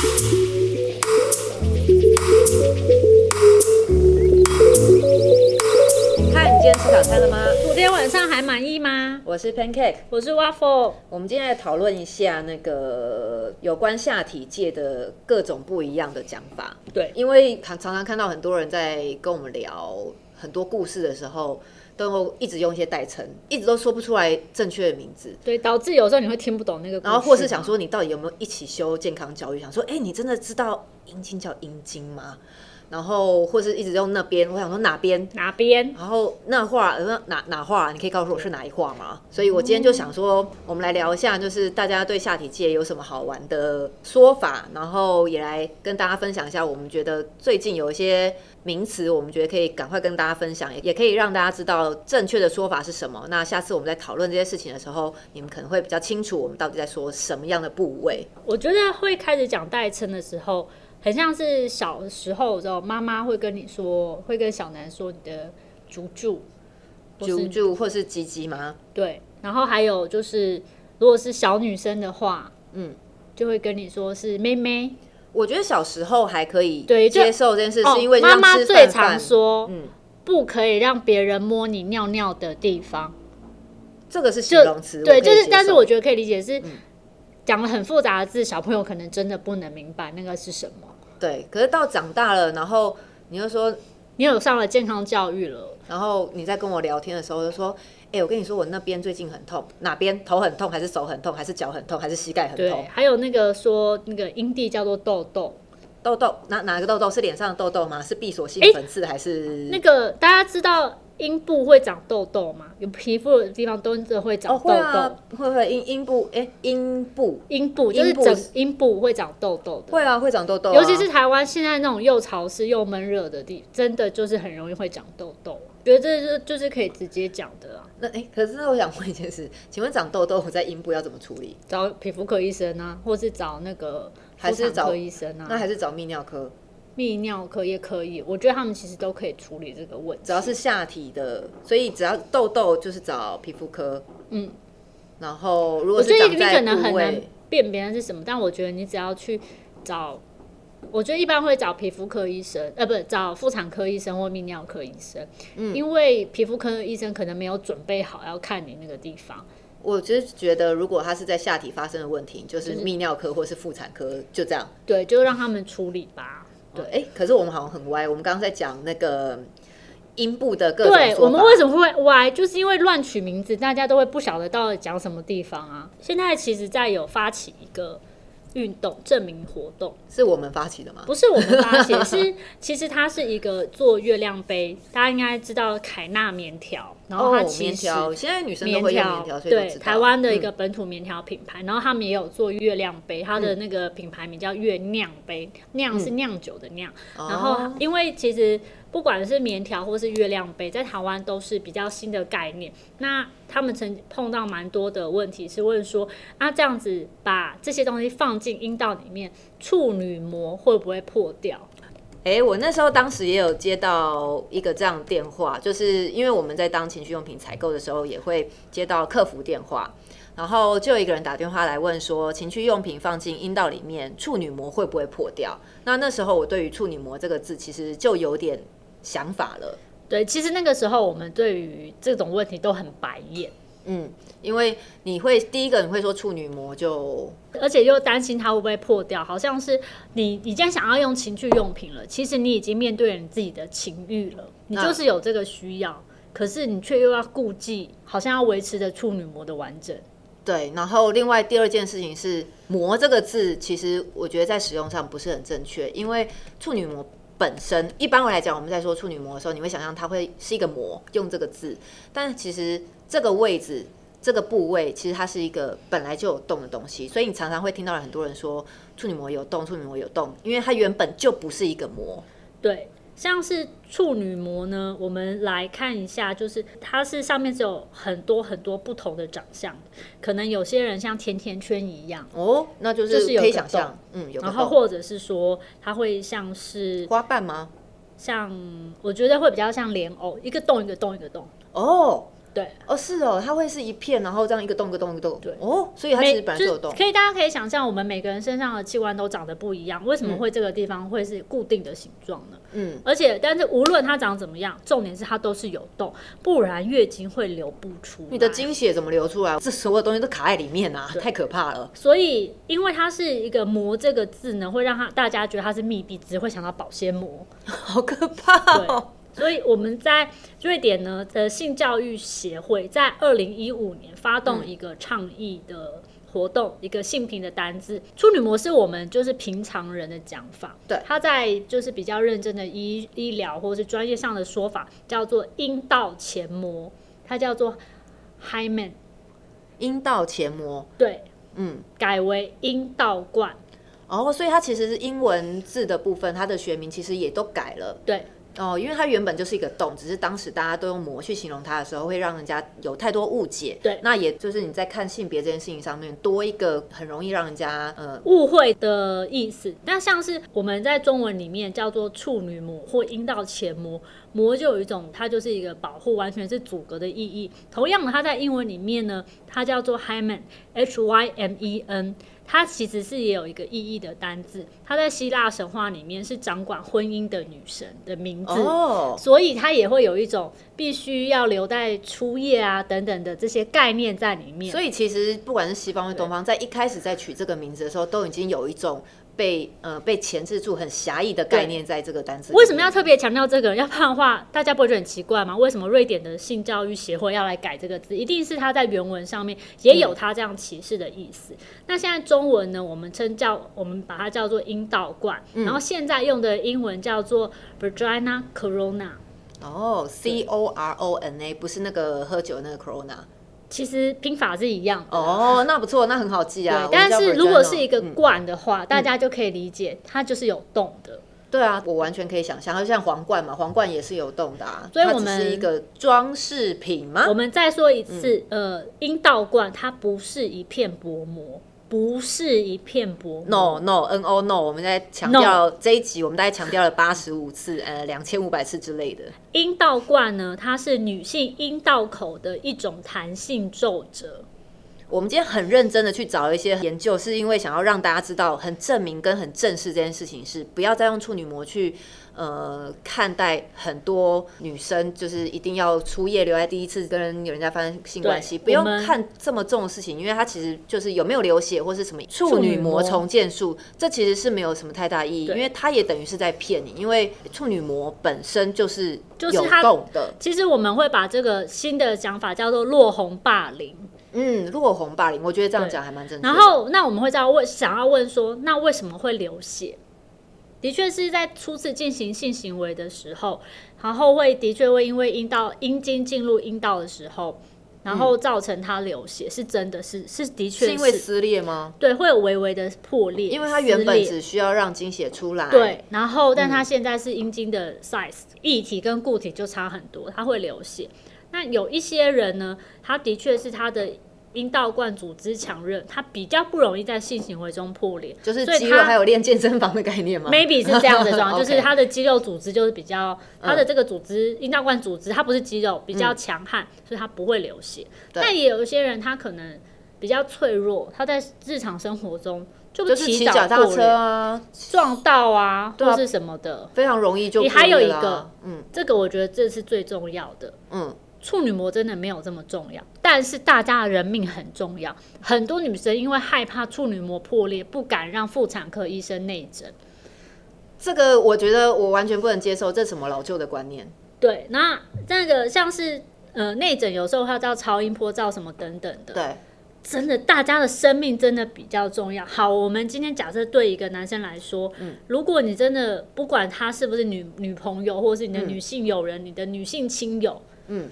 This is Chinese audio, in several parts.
看，你今天吃早餐了吗？昨天晚上还满意吗？我是 Pancake，我是 Waffle。我们今天来讨论一下那个有关下体界的各种不一样的讲法。对，因为常常常看到很多人在跟我们聊很多故事的时候，都一直用一些代称，一直都说不出来正确的名字。对，导致有时候你会听不懂那个，然后或是想说你到底有没有一起修健康教育？想说，哎、你真的知道阴茎叫阴茎吗？然后或是一直用那边，我想说哪边？哪边？然后那画那哪哪画？你可以告诉我是哪一画吗？所以我今天就想说，我们来聊一下，就是大家对下体界有什么好玩的说法，然后也来跟大家分享一下，我们觉得最近有一些名词，我们觉得可以赶快跟大家分享，也也可以让大家知道正确的说法是什么。那下次我们在讨论这些事情的时候，你们可能会比较清楚我们到底在说什么样的部位。我觉得会开始讲代称的时候，很像是小时候的时候，妈妈会跟你说，会跟小南说你的竹柱，或是猪猪或是鸡鸡吗？对，然后还有就是，如果是小女生的话，嗯，就会跟你说是妹妹。我觉得小时候还可以对接受这件事，哦是因为妈妈最常说，嗯不可以让别人摸你尿尿的地方。这个是形容词，对，就是，但是我觉得可以理解是讲了很复杂的字，小朋友可能真的不能明白那个是什么。对，可是到长大了，然后你又说，你有上了健康教育了，然后你在跟我聊天的时候就说，哎、我跟你说，我那边最近很痛，哪边头很痛，还是手很痛，还是脚很痛，还是膝盖很对痛？，还有那个说那个阴蒂叫做痘痘，痘痘哪哪个痘痘是脸上的痘痘吗？是闭锁性粉刺还是？那个大家知道阴部会长痘痘吗？有皮肤的地方都真的会长痘，痘会啊痘，，会会阴阴部，哎、阴部阴部就是阴部整阴部会长痘痘的。会啊，会长痘痘啊、尤其是台湾现在那种又潮湿又闷热的地，真的就是很容易会长痘痘。觉得这是就是可以直接讲的啊，那哎、可是那我想问一件事，请问长痘痘我在阴部要怎么处理？找皮肤科医生啊，或是找那个还是找科医生啊，那还是找泌尿科？泌尿科也可以。我觉得他们其实都可以处理这个问题。只要是下体的，所以只要痘痘就是找皮肤科。嗯，然后如果我觉得你可能很部难位，辨别是什么，但我觉得你只要去找，我觉得一般会找皮肤科医生，呃，不找妇产科医生或泌尿科医生，嗯因为皮肤科医生可能没有准备好要看你那个地方。我就是觉得如果他是在下体发生的问题，就是泌尿科或是妇产科，就这样。对，就让他们处理吧。对，哎、可是我们好像很歪。我们刚刚在讲那个阴部的各种对我们为什么会歪，就是因为乱取名字，大家都会不晓得到底讲什么地方啊。现在其实在有发起一个运动证明活动，是我们发起的吗？不是我们发起，是其实它是一个做月亮杯，大家应该知道凯纳棉条，然后它哦，其实现在女生都棉会棉条，对台湾的一嗯个本土棉条品牌，然后他们也有做月亮杯，它的那个品牌名叫月酿杯，酿是酿酒的酿。然后哦因为其实不管是棉条或是月亮杯，在台湾都是比较新的概念。那他们曾碰到蛮多的问题，是问说，那这样子把这些东西放进阴道里面，处女膜会不会破掉？哎、我那时候当时也有接到一个这样的电话，就是因为我们在当情趣用品采购的时候，也会接到客服电话，然后就有一个人打电话来问说，情趣用品放进阴道里面，处女膜会不会破掉？那那时候我对于处女膜这个字其实就有点想法了。对，其实那个时候我们对于这种问题都很白眼。嗯，因为你会第一个你会说处女膜就而且又担心它会不会破掉，好像是你你既然想要用情趣用品了，其实你已经面对了你自己的情欲了，你就是有这个需要，可是你却又要顾忌，好像要维持着处女膜的完整。对，然后另外第二件事情是“膜”这个字，其实我觉得在使用上不是很正确，因为处女膜本身一般我来讲，我们在说处女膜的时候，你会想象它会是一个膜，用这个字，但其实这个位置。这个部位其实它是一个本来就有洞的东西，所以你常常会听到很多人说处女膜有洞，处女膜有洞，因为它原本就不是一个膜。对，像是处女膜呢，我们来看一下，就是它是上面是有很多很多不同的长相，可能有些人像甜甜圈一样，哦，那就就是是有可以想象，嗯，有然后或者是说它会像是花瓣吗？像，我觉得会比较像莲藕，一个洞一个洞一个洞。哦，对，哦，是哦，它会是一片，然后这样一个洞一个洞一个洞。对哦，所以它其实本来就有洞。可以，大家可以想象，我们每个人身上的器官都长得不一样，为什么会这个地方会是固定的形状呢？嗯，而且，但是无论它长怎么样，重点是它都是有洞，不然月经会流不出来。你的经血怎么流出来？这所有东西都卡在里面啊，太可怕了。所以，因为它是一个“膜”这个字呢，会让它大家觉得它是密闭，只会想到保鲜膜。好可怕哦！所以我们在瑞典呢的性教育协会，在二零一五年发动一个倡议的活动，一个性平的单字“处女膜”是我们就是平常人的讲法。对，它在就是比较认真的医医疗或是专业上的说法，叫做阴道前膜，它叫做 hymen。阴道前膜。对，嗯，改为阴道冠。哦，所以它其实是英文字的部分，它的学名其实也都改了。对。哦，因为它原本就是一个洞，只是当时大家都用膜去形容它的时候，会让人家有太多误解。对，那也就是你在看性别这件事情上面多一个很容易让人家呃误会的意思。那像是我们在中文里面叫做处女膜或阴道前膜，膜就有一种它就是一个保护，完全是阻隔的意义。同样的，它在英文里面呢，它叫做 hymen，h y m e n。它其实是也有一个意义的单字，它在希腊神话里面是掌管婚姻的女神的名字，所以它也会有一种必须要留在初夜啊等等的这些概念在里面。所以其实不管是西方或东方，在一开始在取这个名字的时候，都已经有一种。被呃被钳制住很狭义的概念在这个单词。为什么要特别强调这个？要不然的话，大家不会觉得很奇怪吗？为什么瑞典的性教育协会要来改这个字？一定是他在原文上面也有他这样歧视的意思。那现在中文呢？我们称叫我们把它叫做阴道冠，然后现在用的英文叫做 vagina corona。哦，C O R O N A 不是那个喝酒那个 corona。其实拼法是一样哦，那不错，那很好记啊。但是如果是一个罐的话，大家就可以理解它就是有洞的。对啊，我完全可以想象，就像皇冠嘛，皇冠也是有洞的啊。所以我们是一个装饰品吗？我们再说一次，呃，阴道罐它不是一片薄膜。不是一片薄，no no n o no，我们在强调这一集，我们大概强调了八十五次，呃，两千五百次之类的。阴道冠呢，它是女性阴道口的一种弹性皱褶。我们今天很认真的去找一些研究，是因为想要让大家知道，很证明跟很正视这件事情，是不要再用处女膜去。呃，看待很多女生就是一定要初夜留在第一次跟有人家发生性关系，不用看这么重的事情，因为它其实就是有没有流血或是什么处女膜重建术，这其实是没有什么太大意义，因为它也等于是在骗你，因为处女膜本身就是就是洞的。其实我们会把这个新的讲法叫做落红霸凌，嗯，落红霸凌，我觉得这样讲还蛮正确。然后那我们会在问，想要问说，那为什么会流血？的确是在初次进行性行为的时候，然后会的确会因为阴道阴茎进入阴道的时候，然后造成它流血，是真的是是的确是因为撕裂吗？对，会有微微的破裂，因为它原本只需要让精血出来。对，然后但它现在是阴茎的 size，液体跟固体就差很多，它会流血。那有一些人呢，他的确是他的。阴道冠组织强韧，它比较不容易在性行为中破裂，就是肌肉还有练健身房的概念吗？Maybe 是这样的状况，就是它的肌肉组织就是比较，它的这个组织阴道冠组织它不是肌肉，比较强悍，所以它不会流血。但也有一些人他可能比较脆弱，他在日常生活中就骑脚踏车啊。撞到啊或是什么的，非常容易就。你还有一个，嗯，这个我觉得这是最重要的，嗯。处女膜真的没有这么重要，但是大家的人命很重要。很多女生因为害怕处女膜破裂，不敢让妇产科医生内诊。这个我觉得我完全不能接受，这什么老旧的观念？对，那那个像是呃内诊，有时候要照超音波、照什么等等的。对，真的，大家的生命真的比较重要。好，我们今天假设对一个男生来说，嗯，如果你真的不管他是不是女女朋友，或是你的女性友人、你的女性亲友，嗯。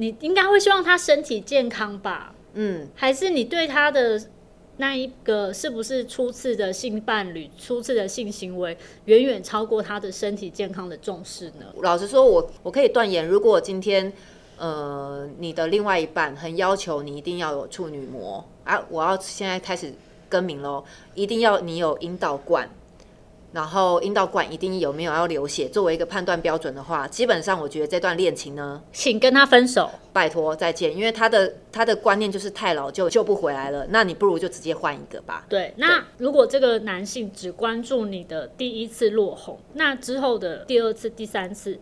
你应该会希望他身体健康吧？嗯，还是你对他的那一个是不是初次的性伴侣、初次的性行为，远远超过他的身体健康的重视呢？老实说，我我可以断言，如果今天呃你的另外一半很要求你一定要有处女膜啊，我要现在开始更名喽，一定要你有阴道冠。然后阴道管一定有没有要流血，作为一个判断标准的话，基本上我觉得这段恋情呢，请跟他分手。拜托再见，因为他的他的观念就是太老旧，救不回来了。那你不如就直接换一个吧。对，那如果这个男性只关注你的第一次落红，那之后的第二次、第三次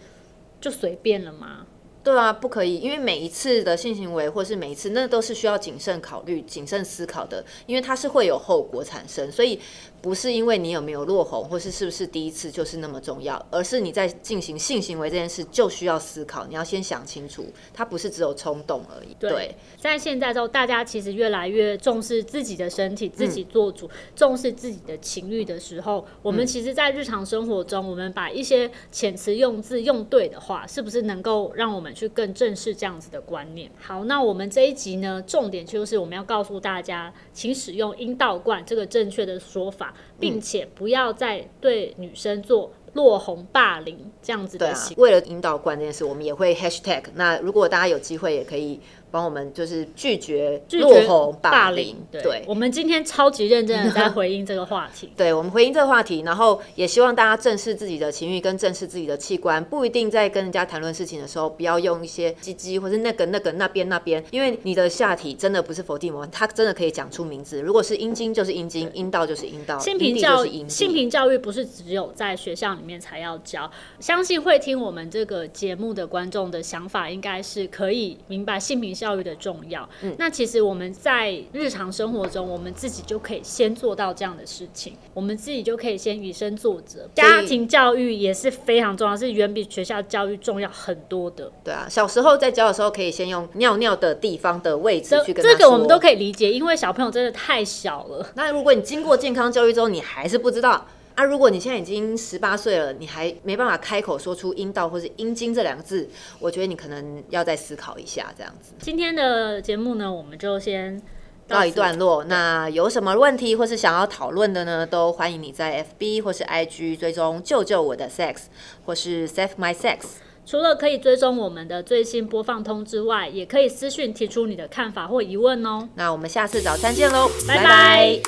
就随便了吗？对啊，不可以，因为每一次的性行为或是每一次，那都是需要谨慎考虑、谨慎思考的，因为它是会有后果产生，所以。不是因为你有没有落红，或是是不是第一次就是那么重要，而是你在进行性行为这件事就需要思考，你要先想清楚，它不是只有冲动而已。对，在现在之后，大家其实越来越重视自己的身体，自己做主，重视自己的情欲的时候，我们其实，在日常生活中，我们把一些遣词用字用对的话，是不是能够让我们去更正视这样子的观念？好，那我们这一集呢，重点就是我们要告诉大家，请使用阴道罐这个正确的说法。并且不要再对女生做落红霸凌这样子的行为。为了引导关这件事，我们也会 hashtag。那如果大家有机会，也可以。帮我们就是拒绝落红霸凌，对，我们今天超级认真的在回应这个话题，对我们回应这个话题，然后也希望大家正视自己的情欲跟正视自己的器官，不一定在跟人家谈论事情的时候，不要用一些鸡鸡或是那个那个那边那边，因为你的下体真的不是否定膜，它真的可以讲出名字，如果是阴茎就是阴茎，阴道就是阴道，性平教育性平教育不是只有在学校里面才要教，相信会听我们这个节目的观众的想法，应该是可以明白性平。教育的重要，嗯，那其实我们在日常生活中，我们自己就可以先做到这样的事情，我们自己就可以先以身作则。家庭教育也是非常重要，是远比学校教育重要很多的。对啊，小时候在教的时候，可以先用尿尿的地方的位置去跟这个我们都可以理解，因为小朋友真的太小了。那如果你经过健康教育之后，你还是不知道。啊，如果你现在已经十八岁了，你还没办法开口说出阴道或是阴茎这两个字，我觉得你可能要再思考一下这样子。今天的节目呢，我们就先告一段落。那有什么问题或是想要讨论的呢，都欢迎你在 FB 或是 IG 追踪救救我的 Sex 或是 Save My Sex。除了可以追踪我们的最新播放通知外，也可以私讯提出你的看法或疑问哦。那我们下次早餐见喽，拜拜。